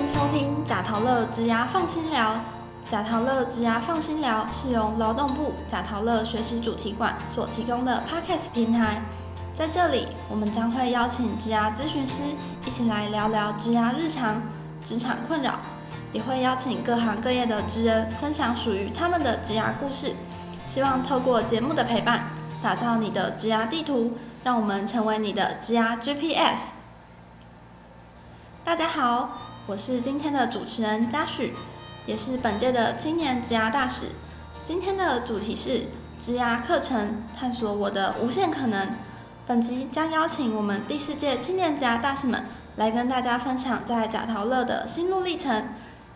迎收听贾陶乐职涯放心聊。贾陶乐职涯放心聊是由劳动部贾陶乐学习主题馆所提供的 Podcast 平台。在这里，我们将会邀请职涯咨询师一起来聊聊职涯日常、职场困扰，也会邀请各行各业的职人分享属于他们的职涯故事。希望透过节目的陪伴，打造你的职涯地图，让我们成为你的职涯 GPS。大家好，我是今天的主持人嘉许，也是本届的青年职涯大使。今天的主题是职涯课程，探索我的无限可能。本集将邀请我们第四届青年职涯大使们来跟大家分享在贾陶乐的心路历程。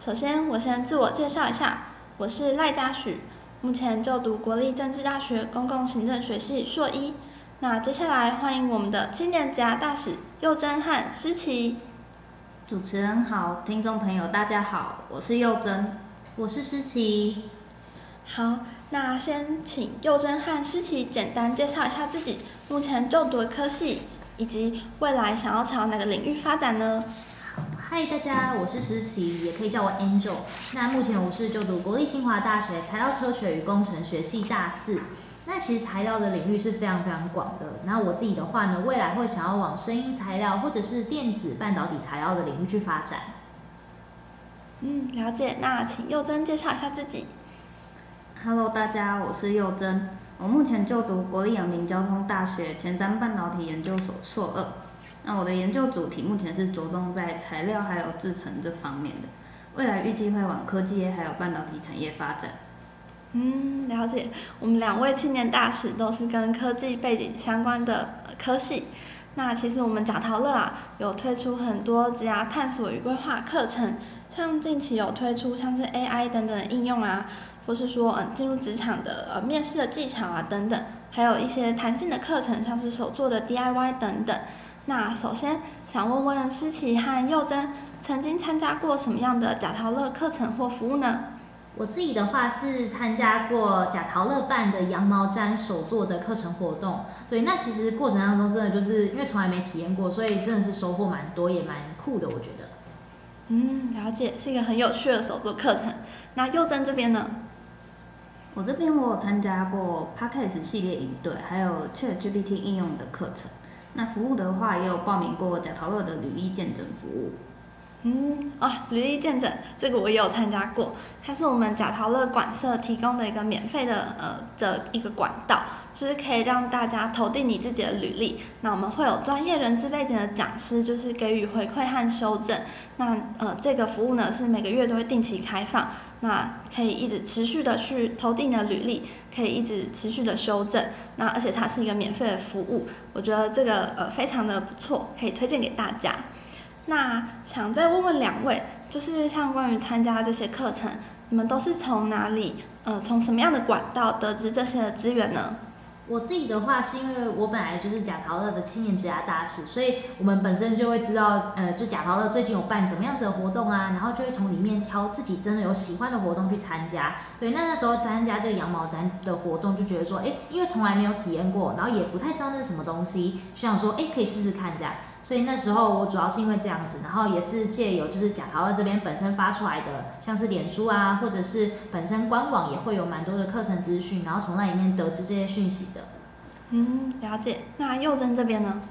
首先，我先自我介绍一下，我是赖嘉许，目前就读国立政治大学公共行政学系硕一。那接下来欢迎我们的青年职涯大使佑真和诗琪。主持人好，听众朋友大家好，我是佑珍，我是诗琪。好，那先请佑珍和诗琪简单介绍一下自己目前就读的科系，以及未来想要朝哪个领域发展呢？嗨，大家，我是诗琪，也可以叫我 Angel。那目前我是就读国立清华大学材料科学与工程学系大四。那其实材料的领域是非常非常广的。那我自己的话呢，未来会想要往声音材料或者是电子半导体材料的领域去发展。嗯，了解。那请佑真介绍一下自己。Hello，大家，我是佑真，我目前就读国立阳明交通大学前瞻半导体研究所硕二。那我的研究主题目前是着重在材料还有制成这方面的，未来预计会往科技业还有半导体产业发展。嗯，了解。我们两位青年大使都是跟科技背景相关的科系。那其实我们贾陶乐啊，有推出很多职涯探索与规划课程，像近期有推出像是 AI 等等的应用啊，或是说嗯进入职场的呃面试的技巧啊等等，还有一些弹性的课程，像是手做的 DIY 等等。那首先想问问诗琪和佑珍，曾经参加过什么样的贾陶乐课程或服务呢？我自己的话是参加过贾陶乐办的羊毛毡手作的课程活动，对，那其实过程当中真的就是因为从来没体验过，所以真的是收获蛮多，也蛮酷的，我觉得。嗯，了解，是一个很有趣的手作课程。那佑珍这边呢？我这边我有参加过 Podcast 系列营队，还有 ChatGPT 应用的课程。那服务的话，也有报名过贾陶乐的履历见证服务。嗯啊，履历见证这个我也有参加过，它是我们贾陶乐馆社提供的一个免费的呃的一个管道，就是可以让大家投递你自己的履历。那我们会有专业人资背景的讲师，就是给予回馈和修正。那呃这个服务呢是每个月都会定期开放，那可以一直持续的去投递你的履历，可以一直持续的修正。那而且它是一个免费的服务，我觉得这个呃非常的不错，可以推荐给大家。那想再问问两位，就是像关于参加这些课程，你们都是从哪里，呃，从什么样的管道得知这些资源呢？我自己的话是因为我本来就是贾陶乐的青年职涯大使，所以我们本身就会知道，呃，就贾陶乐最近有办什么样子的活动啊，然后就会从里面挑自己真的有喜欢的活动去参加。对，那那时候参加这个羊毛毡的活动，就觉得说，哎，因为从来没有体验过，然后也不太知道那是什么东西，就想说，哎，可以试试看这样。所以那时候我主要是因为这样子，然后也是借由就是贾陶乐这边本身发出来的，像是脸书啊，或者是本身官网也会有蛮多的课程资讯，然后从那里面得知这些讯息的。嗯，了解。那佑珍这边呢？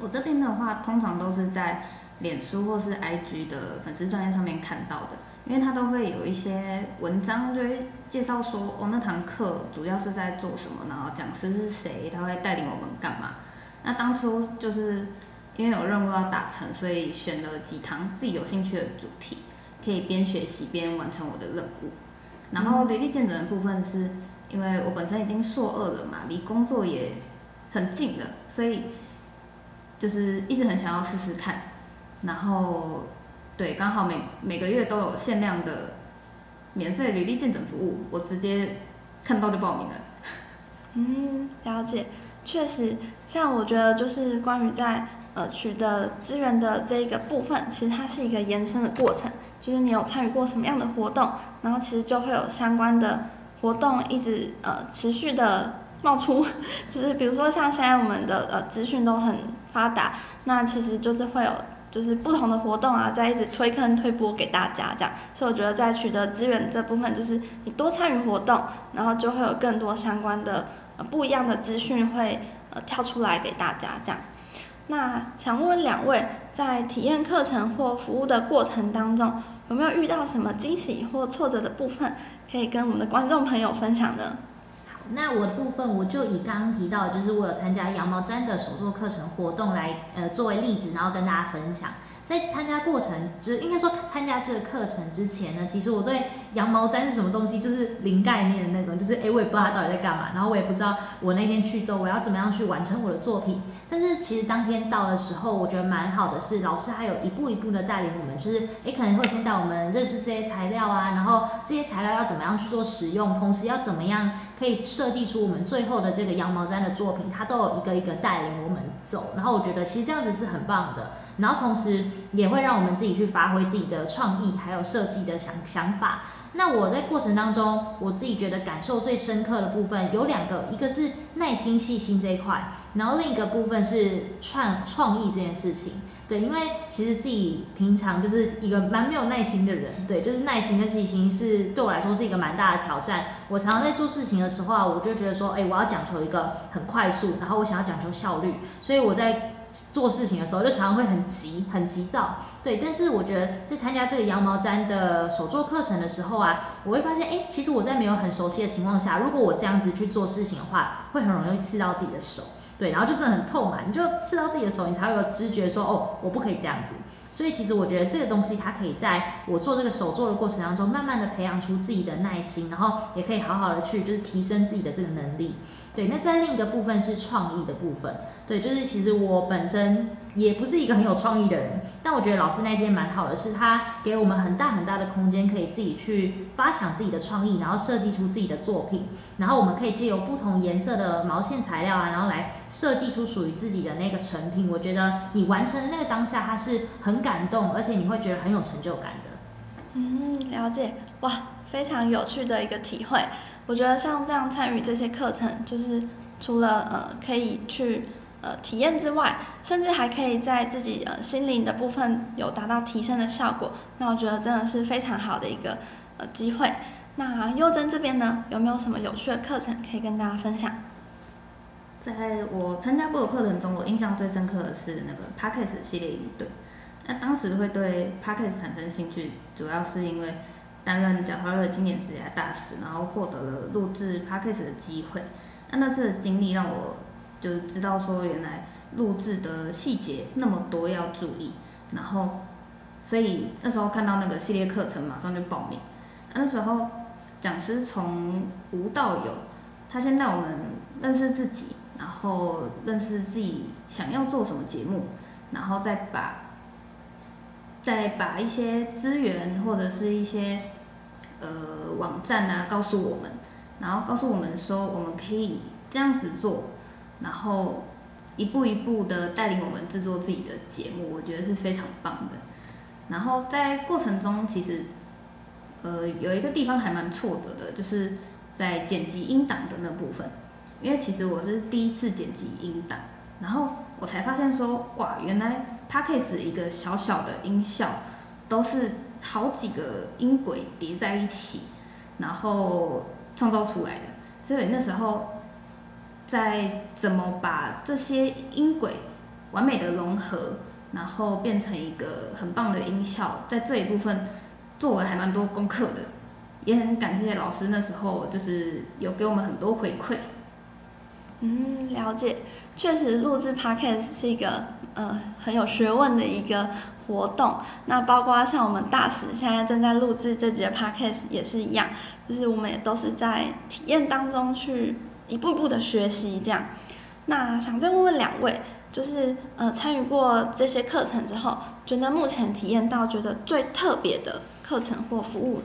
我这边的话，通常都是在脸书或是 IG 的粉丝专页上面看到的，因为他都会有一些文章，就会介绍说，哦，那堂课主要是在做什么，然后讲师是谁，他会带领我们干嘛。那当初就是。因为有任务要达成，所以选了几堂自己有兴趣的主题，可以边学习边完成我的任务。然后履历见证的部分是，因为我本身已经硕二了嘛，离工作也很近了，所以就是一直很想要试试看。然后对，刚好每每个月都有限量的免费履历见证服务，我直接看到就报名了。嗯，了解，确实，像我觉得就是关于在。呃，取得资源的这一个部分，其实它是一个延伸的过程，就是你有参与过什么样的活动，然后其实就会有相关的活动一直呃持续的冒出，就是比如说像现在我们的呃资讯都很发达，那其实就是会有就是不同的活动啊，在一直推坑推播给大家这样。所以我觉得在取得资源这部分，就是你多参与活动，然后就会有更多相关的呃不一样的资讯会呃跳出来给大家这样。那想问两位，在体验课程或服务的过程当中，有没有遇到什么惊喜或挫折的部分，可以跟我们的观众朋友分享呢？好，那我的部分我就以刚刚提到，就是我有参加羊毛毡的手作课程活动来呃作为例子，然后跟大家分享。在参加过程，就是应该说参加这个课程之前呢，其实我对羊毛毡是什么东西就是零概念的那种，就是诶，我也不知道它到底在干嘛，然后我也不知道我那天去之后我要怎么样去完成我的作品。但是其实当天到的时候，我觉得蛮好的，是老师还有一步一步的带领我们，就是诶可能会先带我们认识这些材料啊，然后这些材料要怎么样去做使用，同时要怎么样可以设计出我们最后的这个羊毛毡的作品，它都有一个一个带领我们走。然后我觉得其实这样子是很棒的。然后同时也会让我们自己去发挥自己的创意，还有设计的想想法。那我在过程当中，我自己觉得感受最深刻的部分有两个，一个是耐心细心这一块，然后另一个部分是创创意这件事情。对，因为其实自己平常就是一个蛮没有耐心的人，对，就是耐心跟细心是对我来说是一个蛮大的挑战。我常常在做事情的时候啊，我就觉得说，哎，我要讲求一个很快速，然后我想要讲求效率，所以我在。做事情的时候就常常会很急、很急躁，对。但是我觉得在参加这个羊毛毡的手作课程的时候啊，我会发现，哎，其实我在没有很熟悉的情况下，如果我这样子去做事情的话，会很容易刺到自己的手，对。然后就真的很痛嘛，你就刺到自己的手，你才会有知觉说，哦，我不可以这样子。所以其实我觉得这个东西它可以在我做这个手作的过程当中，慢慢的培养出自己的耐心，然后也可以好好的去就是提升自己的这个能力。对，那在另一个部分是创意的部分。对，就是其实我本身也不是一个很有创意的人，但我觉得老师那天蛮好的，是他给我们很大很大的空间，可以自己去发想自己的创意，然后设计出自己的作品，然后我们可以借由不同颜色的毛线材料啊，然后来设计出属于自己的那个成品。我觉得你完成的那个当下，它是很感动，而且你会觉得很有成就感的。嗯，了解，哇，非常有趣的一个体会。我觉得像这样参与这些课程，就是除了呃可以去。呃，体验之外，甚至还可以在自己呃心灵的部分有达到提升的效果。那我觉得真的是非常好的一个呃机会。那优珍这边呢，有没有什么有趣的课程可以跟大家分享？在我参加过的课程中，我印象最深刻的是那个 p a c k e s 系列营队。那当时会对 p a c k e s 产生兴趣，主要是因为担任贾华乐经典职业大使，然后获得了录制 p a c k e s 的机会。那那次的经历让我。就知道说原来录制的细节那么多要注意，然后所以那时候看到那个系列课程，马上就报名。那时候讲师从无到有，他先带我们认识自己，然后认识自己想要做什么节目，然后再把再把一些资源或者是一些呃网站啊告诉我们，然后告诉我们说我们可以这样子做。然后一步一步的带领我们制作自己的节目，我觉得是非常棒的。然后在过程中，其实呃有一个地方还蛮挫折的，就是在剪辑音档的那部分。因为其实我是第一次剪辑音档，然后我才发现说，哇，原来 p a c k a g e 一个小小的音效都是好几个音轨叠在一起，然后创造出来的。所以那时候。在怎么把这些音轨完美的融合，然后变成一个很棒的音效，在这一部分做了还蛮多功课的，也很感谢老师那时候就是有给我们很多回馈。嗯，了解，确实录制 podcast 是一个呃很有学问的一个活动。那包括像我们大使现在正在录制这节 podcast 也是一样，就是我们也都是在体验当中去。一步一步的学习，这样。那想再问问两位，就是呃参与过这些课程之后，觉得目前体验到觉得最特别的课程或服务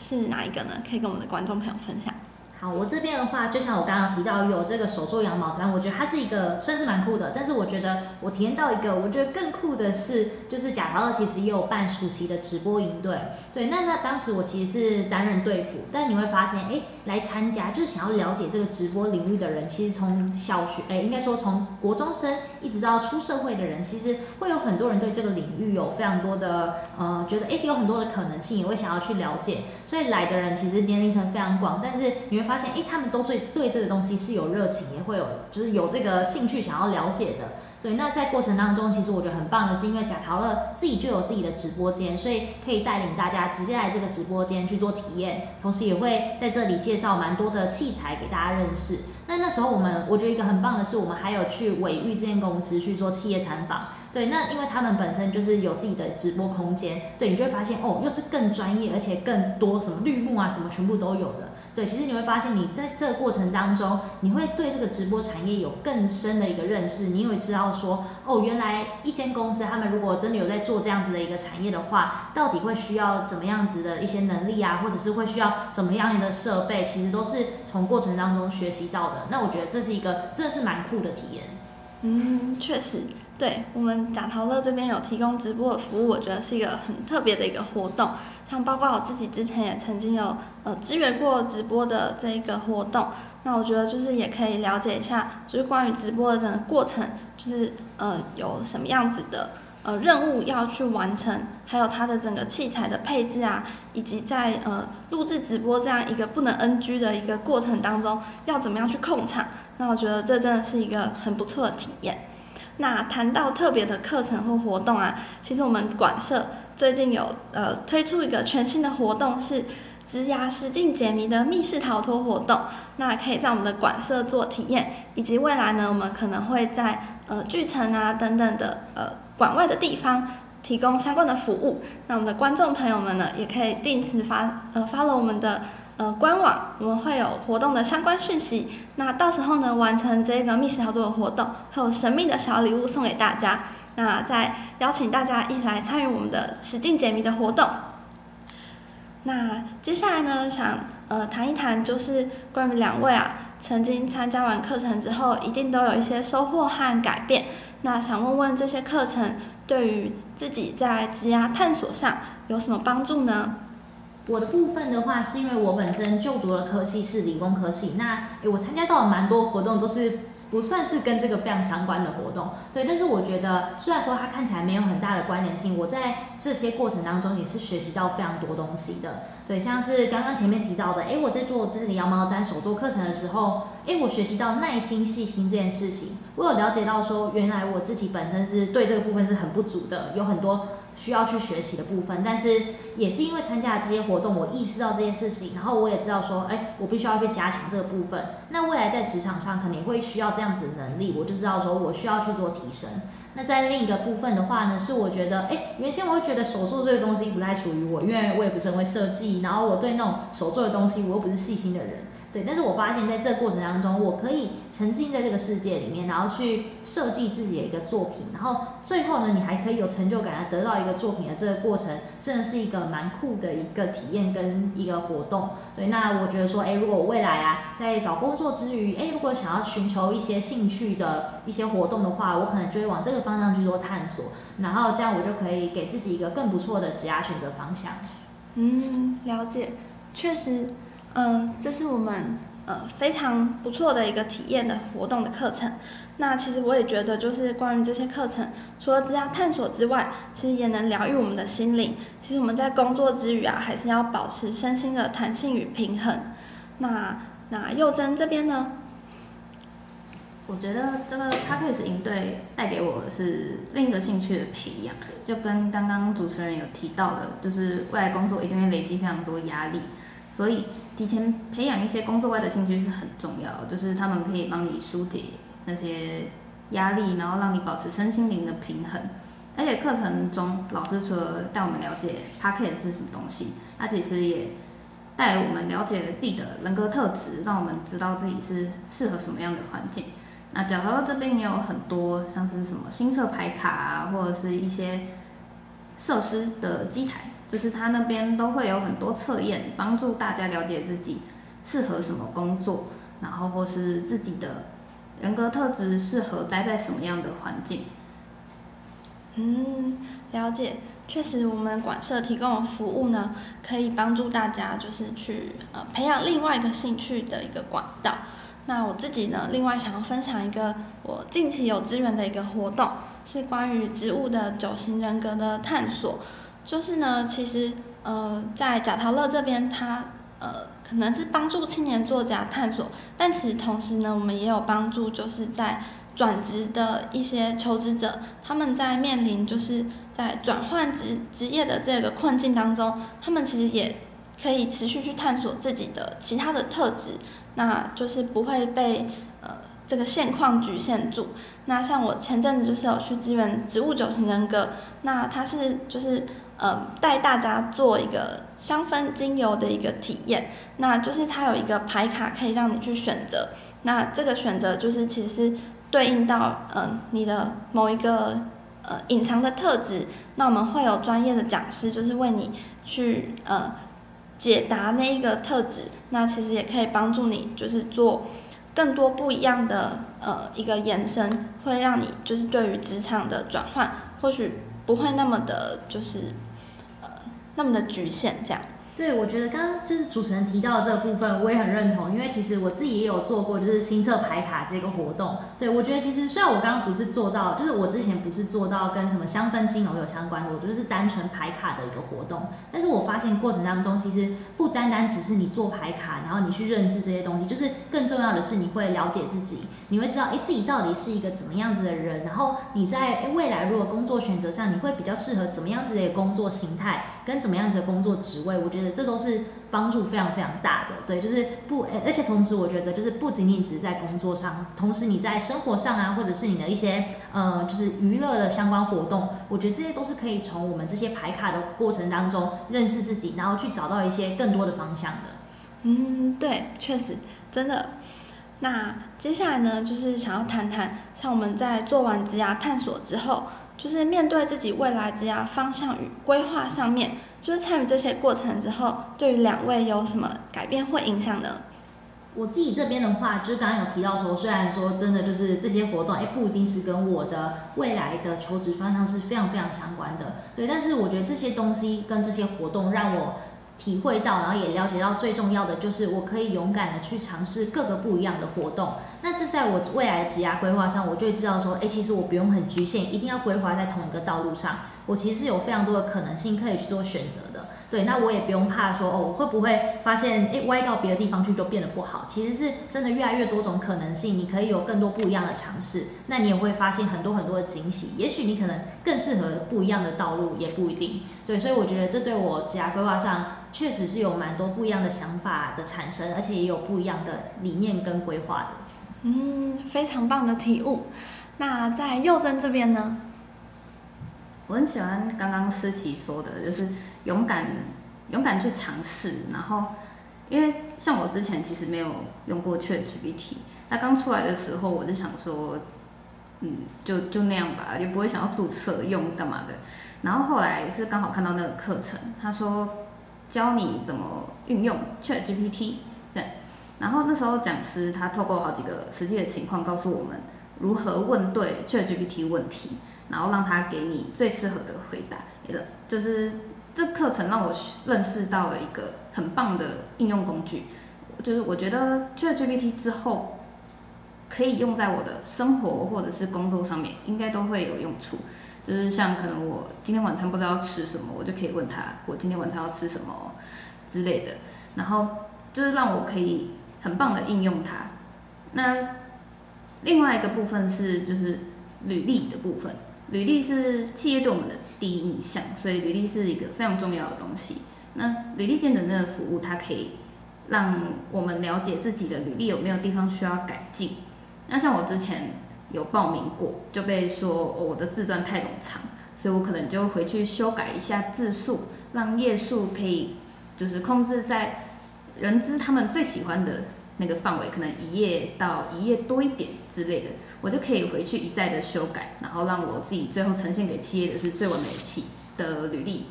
是哪一个呢？可以跟我们的观众朋友分享。好，我这边的话，就像我刚刚提到有这个手做羊毛毡，我觉得它是一个算是蛮酷的。但是我觉得我体验到一个，我觉得更酷的是，就是贾陶乐其实也有办暑期的直播营队。对，那那当时我其实是担任队辅，但你会发现，哎，来参加就是想要了解这个直播领域的人，其实从小学，哎，应该说从国中生一直到出社会的人，其实会有很多人对这个领域有非常多的，呃，觉得哎有很多的可能性，也会想要去了解。所以来的人其实年龄层非常广，但是你会。发现，哎，他们都对对这个东西是有热情，也会有就是有这个兴趣想要了解的。对，那在过程当中，其实我觉得很棒的是，因为贾陶乐自己就有自己的直播间，所以可以带领大家直接来这个直播间去做体验，同时也会在这里介绍蛮多的器材给大家认识。那那时候我们，我觉得一个很棒的是，我们还有去伟玉这间公司去做企业参访。对，那因为他们本身就是有自己的直播空间，对你就会发现哦，又是更专业，而且更多什么绿幕啊，什么全部都有的。对，其实你会发现，你在这个过程当中，你会对这个直播产业有更深的一个认识。你会知道说，哦，原来一间公司他们如果真的有在做这样子的一个产业的话，到底会需要怎么样子的一些能力啊，或者是会需要怎么样的设备，其实都是从过程当中学习到的。那我觉得这是一个真的是蛮酷的体验。嗯，确实，对我们贾陶乐这边有提供直播的服务，我觉得是一个很特别的一个活动。像包括我自己之前也曾经有呃支援过直播的这一个活动，那我觉得就是也可以了解一下，就是关于直播的整个过程，就是呃有什么样子的呃任务要去完成，还有它的整个器材的配置啊，以及在呃录制直播这样一个不能 NG 的一个过程当中，要怎么样去控场，那我觉得这真的是一个很不错的体验。那谈到特别的课程或活动啊，其实我们管社。最近有呃推出一个全新的活动，是职涯实境解谜的密室逃脱活动。那可以在我们的馆舍做体验，以及未来呢，我们可能会在呃剧城啊等等的呃馆外的地方提供相关的服务。那我们的观众朋友们呢，也可以定时发呃发了我们的呃官网，我们会有活动的相关讯息。那到时候呢，完成这个密室逃脱的活动，会有神秘的小礼物送给大家。那再邀请大家一起来参与我们的实境解谜的活动。那接下来呢，想呃谈一谈，就是关于两位啊，曾经参加完课程之后，一定都有一些收获和改变。那想问问这些课程对于自己在职涯探索上有什么帮助呢？我的部分的话，是因为我本身就读的科系是理工科系，那诶我参加到了蛮多活动都是。不算是跟这个非常相关的活动，对，但是我觉得虽然说它看起来没有很大的关联性，我在这些过程当中也是学习到非常多东西的，对，像是刚刚前面提到的，诶，我在做这个羊毛毡手作课程的时候，诶，我学习到耐心细心这件事情，我有了解到说，原来我自己本身是对这个部分是很不足的，有很多。需要去学习的部分，但是也是因为参加了这些活动，我意识到这件事情，然后我也知道说，哎，我必须要去加强这个部分。那未来在职场上肯定会需要这样子的能力，我就知道说我需要去做提升。那在另一个部分的话呢，是我觉得，哎，原先我会觉得手做这个东西不太属于我，因为我也不是很会设计，然后我对那种手做的东西，我又不是细心的人。对，但是我发现，在这过程当中，我可以沉浸在这个世界里面，然后去设计自己的一个作品，然后最后呢，你还可以有成就感，得到一个作品的这个过程，真的是一个蛮酷的一个体验跟一个活动。对，那我觉得说，哎，如果我未来啊，在找工作之余，哎，如果想要寻求一些兴趣的一些活动的话，我可能就会往这个方向去做探索，然后这样我就可以给自己一个更不错的职业选择方向。嗯，了解，确实。嗯，这是我们呃非常不错的一个体验的活动的课程。那其实我也觉得，就是关于这些课程，除了这样探索之外，其实也能疗愈我们的心灵。其实我们在工作之余啊，还是要保持身心的弹性与平衡。那那幼珍这边呢？我觉得这个 p a c k a g e 营队带给我的是另一个兴趣的培养，就跟刚刚主持人有提到的，就是未来工作一定会累积非常多压力，所以。提前培养一些工作外的兴趣是很重要，就是他们可以帮你疏解那些压力，然后让你保持身心灵的平衡。而且课程中老师除了带我们了解 p a c k e t 是什么东西，他其实也带我们了解了自己的人格特质，让我们知道自己是适合什么样的环境。那讲到这边也有很多像是什么新测牌卡啊，或者是一些设施的机台。就是他那边都会有很多测验，帮助大家了解自己适合什么工作，然后或是自己的人格特质适合待在什么样的环境。嗯，了解。确实，我们馆舍提供的服务呢，可以帮助大家就是去呃培养另外一个兴趣的一个管道。那我自己呢，另外想要分享一个我近期有资源的一个活动，是关于植物的九型人格的探索。就是呢，其实呃在贾陶乐这边，他呃可能是帮助青年作家探索，但其实同时呢，我们也有帮助就是在转职的一些求职者，他们在面临就是在转换职职业的这个困境当中，他们其实也可以持续去探索自己的其他的特质。那就是不会被这个现况局限住。那像我前阵子就是有去支援植物九型人格，那它是就是呃带大家做一个香氛精油的一个体验。那就是它有一个牌卡可以让你去选择。那这个选择就是其实对应到嗯你的某一个呃隐藏的特质。那我们会有专业的讲师就是为你去呃。解答那一个特质，那其实也可以帮助你，就是做更多不一样的呃一个延伸，会让你就是对于职场的转换，或许不会那么的，就是呃那么的局限这样。对，我觉得刚刚就是主持人提到的这个部分，我也很认同，因为其实我自己也有做过，就是新测牌卡这个活动。对我觉得其实虽然我刚刚不是做到，就是我之前不是做到跟什么香氛精油有相关的，我就是单纯牌卡的一个活动。但是我发现过程当中，其实不单单只是你做牌卡，然后你去认识这些东西，就是更重要的是你会了解自己。你会知道，哎，自己到底是一个怎么样子的人，然后你在未来如果工作选择上，你会比较适合怎么样子的工作形态，跟怎么样子的工作职位，我觉得这都是帮助非常非常大的。对，就是不，而且同时我觉得就是不仅仅只是在工作上，同时你在生活上啊，或者是你的一些呃，就是娱乐的相关活动，我觉得这些都是可以从我们这些排卡的过程当中认识自己，然后去找到一些更多的方向的。嗯，对，确实，真的。那接下来呢，就是想要谈谈，像我们在做完职涯探索之后，就是面对自己未来职涯方向与规划上面，就是参与这些过程之后，对于两位有什么改变或影响呢？我自己这边的话，就是刚刚有提到说，虽然说真的就是这些活动，哎，不一定是跟我的未来的求职方向是非常非常相关的，对，但是我觉得这些东西跟这些活动让我。体会到，然后也了解到，最重要的就是我可以勇敢的去尝试各个不一样的活动。那这在我未来的职涯规划上，我就会知道说，哎，其实我不用很局限，一定要规划在同一个道路上。我其实是有非常多的可能性可以去做选择的。对，那我也不用怕说，哦，我会不会发现，哎，歪到别的地方去就变得不好？其实是真的越来越多种可能性，你可以有更多不一样的尝试。那你也会发现很多很多的惊喜。也许你可能更适合不一样的道路，也不一定。对，所以我觉得这对我职涯规划上。确实是有蛮多不一样的想法的产生，而且也有不一样的理念跟规划的。嗯，非常棒的体悟。那在幼珍这边呢？我很喜欢刚刚思琪说的，就是勇敢勇敢去尝试。然后，因为像我之前其实没有用过 ChatGPT，那刚出来的时候我就想说，嗯，就就那样吧，也不会想要注册用干嘛的。然后后来是刚好看到那个课程，他说。教你怎么运用 ChatGPT，对，然后那时候讲师他透过好几个实际的情况告诉我们如何问对 ChatGPT 问题，然后让他给你最适合的回答。就是这课程让我认识到了一个很棒的应用工具，就是我觉得 ChatGPT 之后可以用在我的生活或者是工作上面，应该都会有用处。就是像可能我今天晚餐不知道吃什么，我就可以问他我今天晚餐要吃什么之类的，然后就是让我可以很棒的应用它。那另外一个部分是就是履历的部分，履历是企业对我们的第一印象，所以履历是一个非常重要的东西。那履历见证这个服务，它可以让我们了解自己的履历有没有地方需要改进。那像我之前。有报名过，就被说我的字段太冗长，所以我可能就回去修改一下字数，让页数可以就是控制在人资他们最喜欢的那个范围，可能一页到一页多一点之类的，我就可以回去一再的修改，然后让我自己最后呈现给企业的是最完美的企的履历。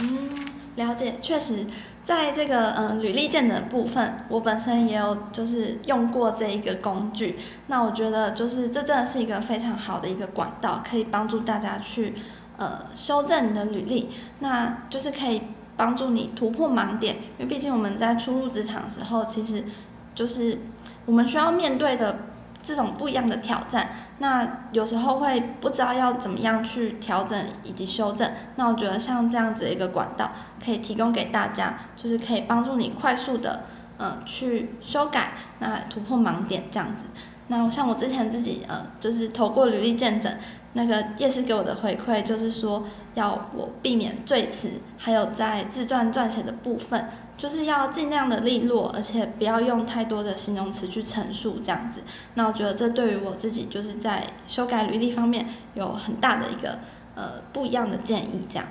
嗯，了解，确实，在这个嗯履历见的部分，我本身也有就是用过这一个工具。那我觉得就是这真的是一个非常好的一个管道，可以帮助大家去呃修正你的履历，那就是可以帮助你突破盲点。因为毕竟我们在初入职场的时候，其实就是我们需要面对的这种不一样的挑战。那有时候会不知道要怎么样去调整以及修正，那我觉得像这样子一个管道，可以提供给大家，就是可以帮助你快速的，嗯，去修改，那突破盲点这样子。那像我之前自己，呃，就是投过履历见证，那个夜师给我的回馈就是说，要我避免赘词，还有在自传撰写的部分。就是要尽量的利落，而且不要用太多的形容词去陈述这样子。那我觉得这对于我自己就是在修改履历方面有很大的一个呃不一样的建议这样。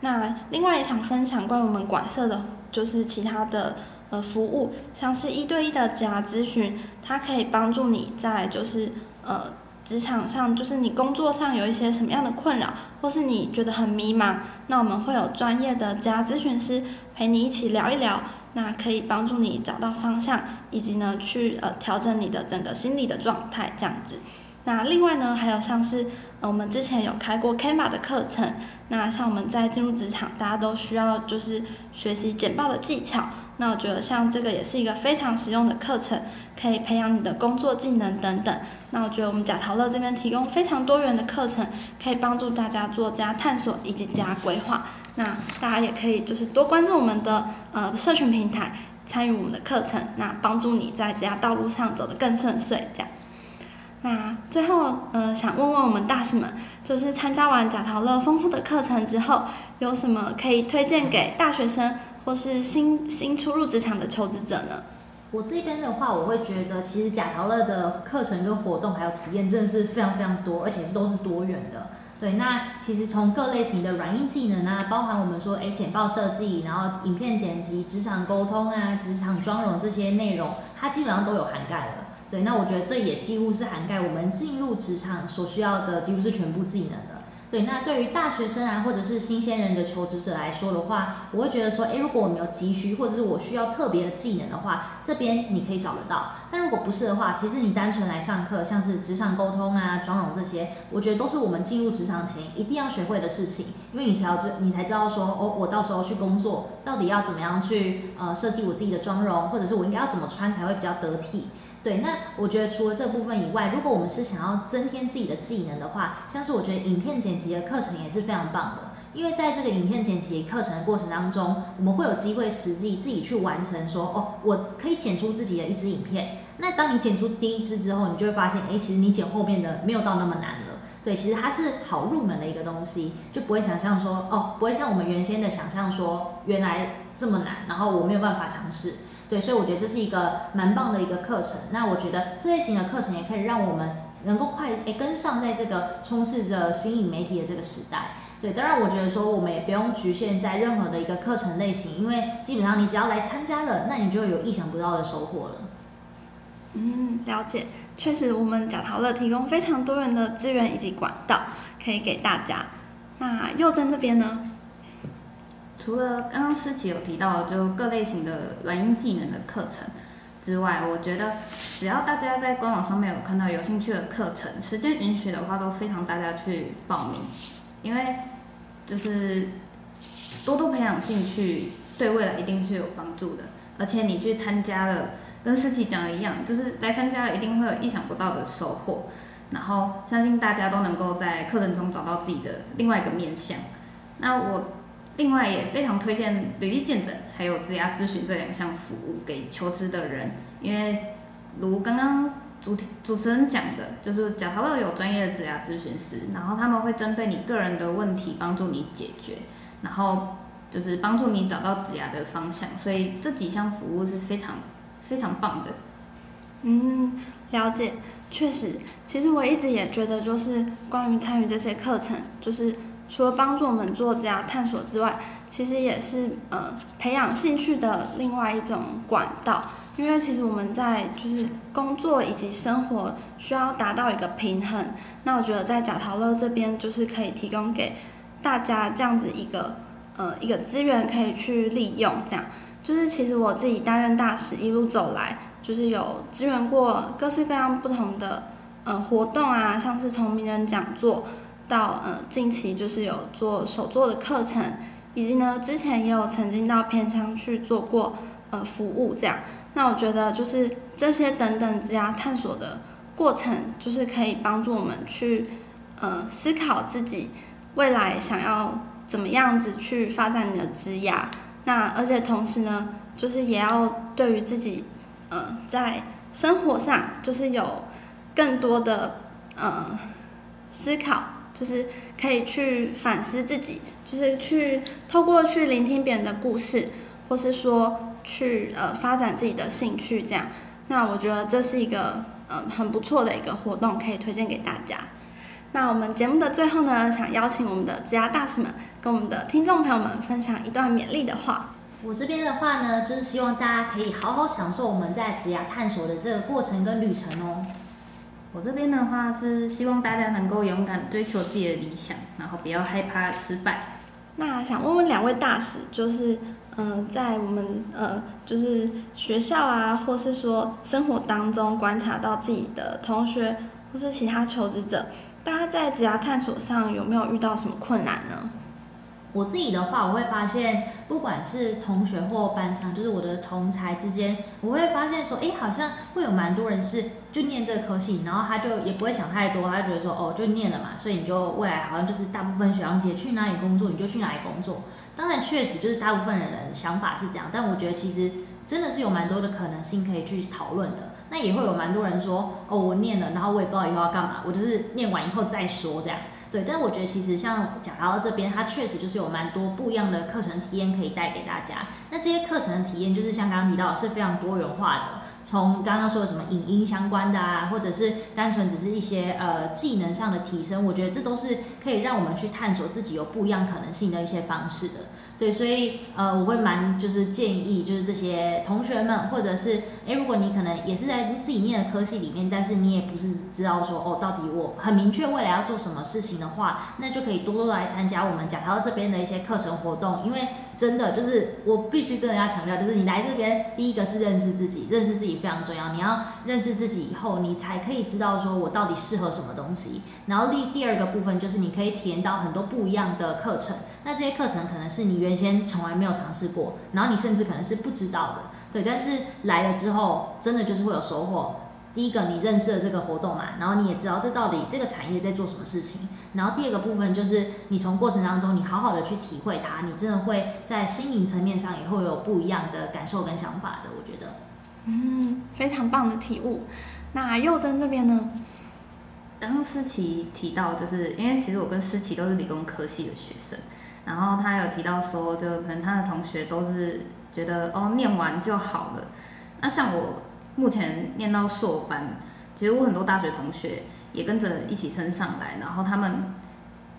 那另外也想分享关于我们管社的，就是其他的呃服务，像是一对一的假咨询，它可以帮助你在就是呃职场上，就是你工作上有一些什么样的困扰，或是你觉得很迷茫，那我们会有专业的家咨询师。陪你一起聊一聊，那可以帮助你找到方向，以及呢去呃调整你的整个心理的状态这样子。那另外呢，还有像是呃我们之前有开过 Canva 的课程，那像我们在进入职场，大家都需要就是学习简报的技巧。那我觉得像这个也是一个非常实用的课程，可以培养你的工作技能等等。那我觉得我们贾陶乐这边提供非常多元的课程，可以帮助大家做加探索以及加规划。那大家也可以就是多关注我们的呃社群平台，参与我们的课程，那帮助你在这条道路上走得更顺遂。这样，那最后呃想问问我们大师们，就是参加完贾陶乐丰富的课程之后，有什么可以推荐给大学生或是新新初入职场的求职者呢？我这边的话，我会觉得其实贾陶乐的课程跟活动还有体验真的是非常非常多，而且是都是多元的。对，那其实从各类型的软硬技能啊，包含我们说，哎，简报设计，然后影片剪辑、职场沟通啊、职场妆容这些内容，它基本上都有涵盖了。对，那我觉得这也几乎是涵盖我们进入职场所需要的，几乎是全部技能。对，那对于大学生啊，或者是新鲜人的求职者来说的话，我会觉得说，诶，如果我们有急需，或者是我需要特别的技能的话，这边你可以找得到。但如果不是的话，其实你单纯来上课，像是职场沟通啊、妆容这些，我觉得都是我们进入职场前一定要学会的事情，因为你才要知，你才知道说，哦，我到时候去工作，到底要怎么样去呃设计我自己的妆容，或者是我应该要怎么穿才会比较得体。对，那我觉得除了这部分以外，如果我们是想要增添自己的技能的话，像是我觉得影片剪辑的课程也是非常棒的，因为在这个影片剪辑课程的过程当中，我们会有机会实际自己去完成，说哦，我可以剪出自己的一支影片。那当你剪出第一支之后，你就会发现，哎，其实你剪后面的没有到那么难了。对，其实它是好入门的一个东西，就不会想象说，哦，不会像我们原先的想象说，原来这么难，然后我没有办法尝试。对，所以我觉得这是一个蛮棒的一个课程。那我觉得这类型的课程也可以让我们能够快诶跟上在这个充斥着新颖媒体的这个时代。对，当然我觉得说我们也不用局限在任何的一个课程类型，因为基本上你只要来参加了，那你就有意想不到的收获了。嗯，了解。确实，我们贾陶乐提供非常多元的资源以及管道可以给大家。那佑真这边呢？除了刚刚思琪有提到就各类型的软硬技能的课程之外，我觉得只要大家在官网上面有看到有兴趣的课程，时间允许的话，都非常大家去报名，因为就是多多培养兴趣，对未来一定是有帮助的。而且你去参加了，跟思琪讲的一样，就是来参加了一定会有意想不到的收获。然后相信大家都能够在课程中找到自己的另外一个面向。那我。另外也非常推荐履历见证，还有职涯咨询这两项服务给求职的人，因为如刚刚主主持人讲的，就是贾陶乐有专业的职涯咨询师，然后他们会针对你个人的问题帮助你解决，然后就是帮助你找到职涯的方向，所以这几项服务是非常非常棒的。嗯，了解，确实，其实我一直也觉得，就是关于参与这些课程，就是。除了帮助我们做这样探索之外，其实也是呃培养兴趣的另外一种管道。因为其实我们在就是工作以及生活需要达到一个平衡。那我觉得在贾陶乐这边就是可以提供给大家这样子一个呃一个资源可以去利用这样。就是其实我自己担任大使一路走来，就是有支援过各式各样不同的呃活动啊，像是从名人讲座到呃近期就是有做手作的课程，以及呢之前也有曾经到偏乡去做过呃服务这样。那我觉得就是这些等等之啊探索的过程，就是可以帮助我们去呃思考自己未来想要怎么样子去发展你的职涯。那而且同时呢，就是也要对于自己呃在生活上就是有更多的呃思考，就是可以去反思自己，就是去透过去聆听别人的故事，或是说。去呃发展自己的兴趣，这样，那我觉得这是一个呃很不错的一个活动，可以推荐给大家。那我们节目的最后呢，想邀请我们的职涯大使们跟我们的听众朋友们分享一段勉励的话。我这边的话呢，就是希望大家可以好好享受我们在职涯探索的这个过程跟旅程哦。我这边的话是希望大家能够勇敢追求自己的理想，然后不要害怕失败。那想问问两位大使，就是。嗯，在我们呃，就是学校啊，或是说生活当中观察到自己的同学或是其他求职者，大家在职涯探索上有没有遇到什么困难呢？我自己的话，我会发现，不管是同学或班上，就是我的同才之间，我会发现说，哎，好像会有蛮多人是就念这个科系，然后他就也不会想太多，他觉得说，哦，就念了嘛，所以你就未来好像就是大部分学长姐去哪里工作，你就去哪里工作。当然，确实就是大部分人的想法是这样，但我觉得其实真的是有蛮多的可能性可以去讨论的。那也会有蛮多人说，哦，我念了，然后我也不知道以后要干嘛，我就是念完以后再说这样。对，但是我觉得其实像讲到这边，它确实就是有蛮多不一样的课程体验可以带给大家。那这些课程的体验，就是像刚刚提到是非常多元化的。从刚刚说的什么影音相关的啊，或者是单纯只是一些呃技能上的提升，我觉得这都是可以让我们去探索自己有不一样可能性的一些方式的。对，所以呃，我会蛮就是建议，就是这些同学们，或者是哎，如果你可能也是在自己念的科系里面，但是你也不是知道说哦，到底我很明确未来要做什么事情的话，那就可以多多来参加我们讲到这边的一些课程活动，因为真的就是我必须真的要强调，就是你来这边，第一个是认识自己，认识自己非常重要，你要认识自己以后，你才可以知道说我到底适合什么东西，然后第第二个部分就是你可以体验到很多不一样的课程。那这些课程可能是你原先从来没有尝试过，然后你甚至可能是不知道的，对。但是来了之后，真的就是会有收获。第一个，你认识了这个活动嘛，然后你也知道这到底这个产业在做什么事情。然后第二个部分就是你从过程当中，你好好的去体会它，你真的会在心灵层面上也会有不一样的感受跟想法的。我觉得，嗯，非常棒的体悟。那佑真这边呢？刚刚思琪提到，就是因为其实我跟思琪都是理工科系的学生。然后他有提到说，就可能他的同学都是觉得哦，念完就好了。那像我目前念到硕班，其实我很多大学同学也跟着一起升上来，然后他们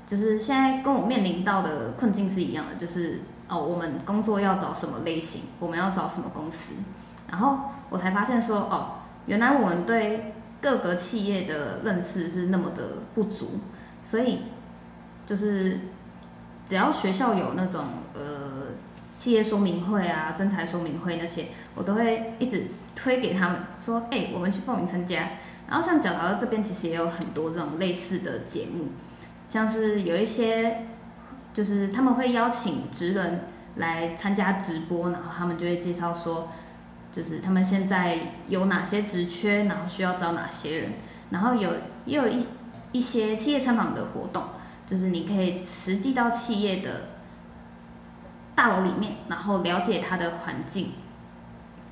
就是现在跟我面临到的困境是一样的，就是哦，我们工作要找什么类型，我们要找什么公司。然后我才发现说，哦，原来我们对各个企业的认识是那么的不足，所以就是。只要学校有那种呃企业说明会啊、征才说明会那些，我都会一直推给他们说，哎，我们去报名参加。然后像角桃这边其实也有很多这种类似的节目，像是有一些就是他们会邀请职人来参加直播，然后他们就会介绍说，就是他们现在有哪些职缺，然后需要招哪些人，然后有也有一一些企业参访的活动。就是你可以实际到企业的大楼里面，然后了解它的环境，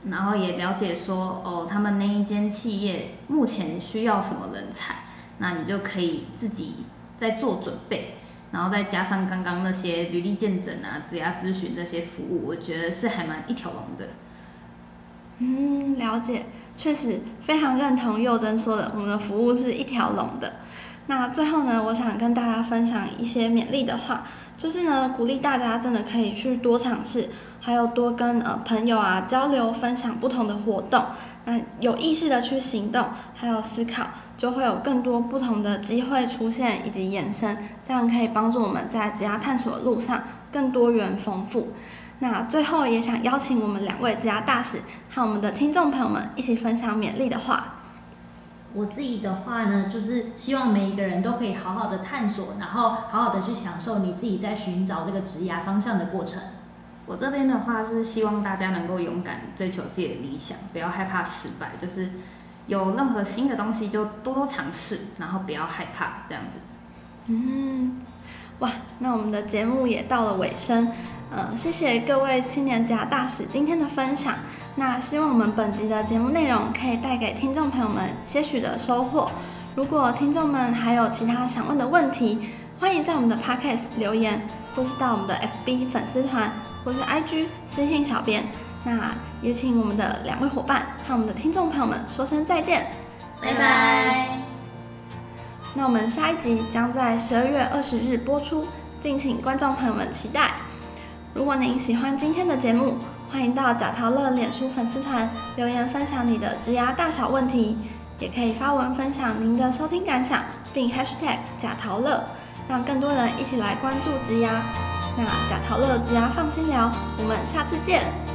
然后也了解说哦，他们那一间企业目前需要什么人才，那你就可以自己在做准备，然后再加上刚刚那些履历见证啊、职涯咨询这些服务，我觉得是还蛮一条龙的。嗯，了解，确实非常认同佑真说的，我们的服务是一条龙的。那最后呢，我想跟大家分享一些勉励的话，就是呢，鼓励大家真的可以去多尝试，还有多跟呃朋友啊交流，分享不同的活动。那有意识的去行动，还有思考，就会有更多不同的机会出现以及延伸，这样可以帮助我们在职业探索的路上更多元丰富。那最后也想邀请我们两位职涯大使和我们的听众朋友们一起分享勉励的话。我自己的话呢，就是希望每一个人都可以好好的探索，然后好好的去享受你自己在寻找这个职涯方向的过程。我这边的话是希望大家能够勇敢追求自己的理想，不要害怕失败，就是有任何新的东西就多多尝试，然后不要害怕这样子。嗯，哇，那我们的节目也到了尾声，呃，谢谢各位青年家大使今天的分享。那希望我们本集的节目内容可以带给听众朋友们些许的收获。如果听众们还有其他想问的问题，欢迎在我们的 Podcast 留言，或是到我们的 FB 粉丝团或是 IG 私信小编。那也请我们的两位伙伴和我们的听众朋友们说声再见，拜拜。那我们下一集将在十二月二十日播出，敬请观众朋友们期待。如果您喜欢今天的节目，欢迎到贾陶乐脸书粉丝团留言分享你的职牙大小问题，也可以发文分享您的收听感想，并 #hashtag 贾陶乐，让更多人一起来关注职牙。那贾陶乐职牙放心聊，我们下次见。